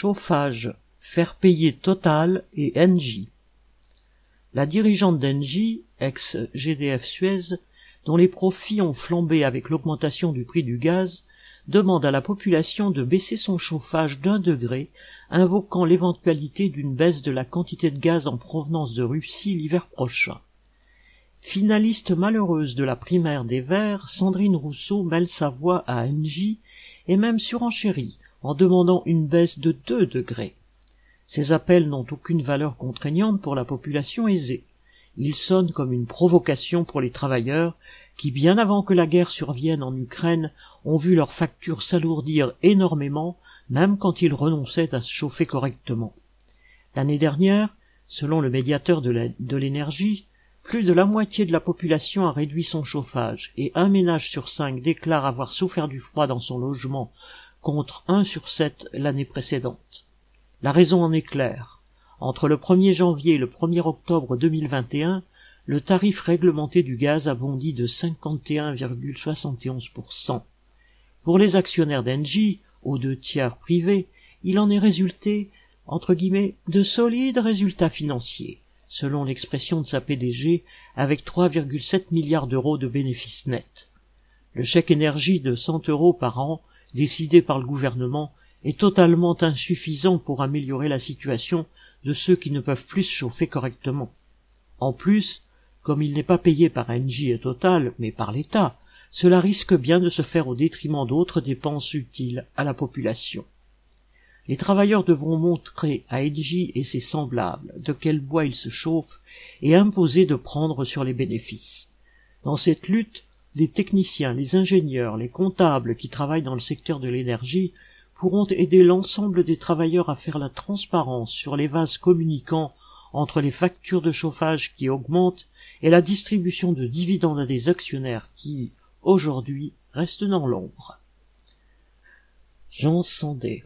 Chauffage, faire payer Total et Engie. La dirigeante d'Engie, ex-GDF Suez, dont les profits ont flambé avec l'augmentation du prix du gaz, demande à la population de baisser son chauffage d'un degré, invoquant l'éventualité d'une baisse de la quantité de gaz en provenance de Russie l'hiver prochain. Finaliste malheureuse de la primaire des Verts, Sandrine Rousseau mêle sa voix à Engie et même surenchérit en demandant une baisse de deux degrés. Ces appels n'ont aucune valeur contraignante pour la population aisée. Ils sonnent comme une provocation pour les travailleurs qui, bien avant que la guerre survienne en Ukraine, ont vu leurs factures s'alourdir énormément, même quand ils renonçaient à se chauffer correctement. L'année dernière, selon le médiateur de l'énergie, plus de la moitié de la population a réduit son chauffage et un ménage sur cinq déclare avoir souffert du froid dans son logement contre un sur sept l'année précédente. La raison en est claire. Entre le 1er janvier et le 1er octobre 2021, le tarif réglementé du gaz a bondi de 51,71%. Pour les actionnaires d'Engie, aux deux tiers privés, il en est résulté, entre guillemets, de solides résultats financiers selon l'expression de sa PDG, avec 3,7 milliards d'euros de bénéfices nets. Le chèque énergie de 100 euros par an, décidé par le gouvernement, est totalement insuffisant pour améliorer la situation de ceux qui ne peuvent plus se chauffer correctement. En plus, comme il n'est pas payé par Engie et Total, mais par l'État, cela risque bien de se faire au détriment d'autres dépenses utiles à la population. Les travailleurs devront montrer à Edgy et ses semblables de quel bois ils se chauffent et imposer de prendre sur les bénéfices. Dans cette lutte, les techniciens, les ingénieurs, les comptables qui travaillent dans le secteur de l'énergie pourront aider l'ensemble des travailleurs à faire la transparence sur les vases communicants entre les factures de chauffage qui augmentent et la distribution de dividendes à des actionnaires qui, aujourd'hui, restent dans l'ombre. Jean Sandé